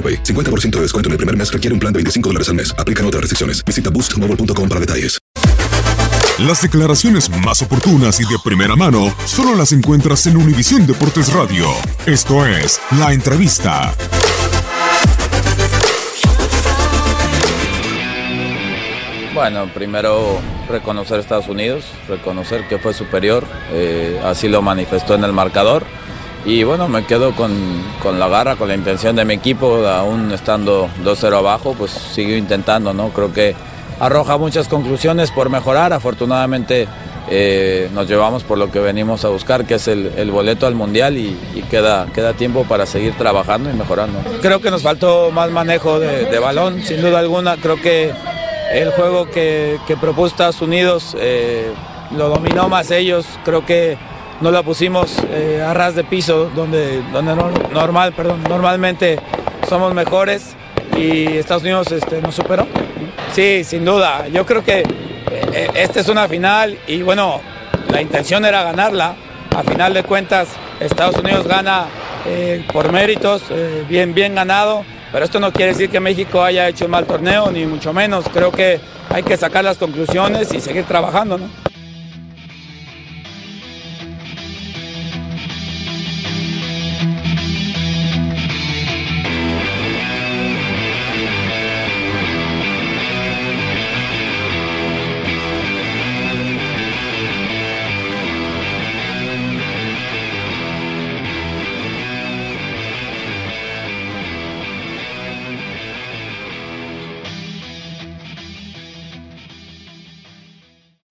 AroPay. 50% de descuento en el primer mes requiere un plan de 25 dólares al mes. Aplican otras restricciones. Visita boostmobile.com para detalles. Las declaraciones más oportunas y de primera mano solo las encuentras en Univisión Deportes Radio. Esto es La Entrevista. Bueno, primero reconocer a Estados Unidos, reconocer que fue superior, eh, así lo manifestó en el marcador. Y bueno, me quedo con, con, la garra, con la intención de mi equipo, aún estando 2-0 abajo, pues sigo intentando, ¿no? Creo que arroja muchas conclusiones por mejorar, afortunadamente eh, nos llevamos por lo que venimos a buscar, que es el, boleto al Mundial y, queda, queda tiempo para seguir trabajando y mejorando. Creo que nos faltó más manejo de, balón, sin duda alguna, creo que el juego que, que propuso Estados Unidos eh, lo dominó más ellos, creo que no la pusimos eh, a ras de piso, donde, donde no, normal, perdón, normalmente somos mejores y Estados Unidos este, nos superó. Sí, sin duda. Yo creo que eh, esta es una final y bueno, la intención era ganarla. A final de cuentas, Estados Unidos gana eh, por méritos, eh, bien, bien ganado. Pero esto no quiere decir que México haya hecho un mal torneo, ni mucho menos. Creo que hay que sacar las conclusiones y seguir trabajando, ¿no?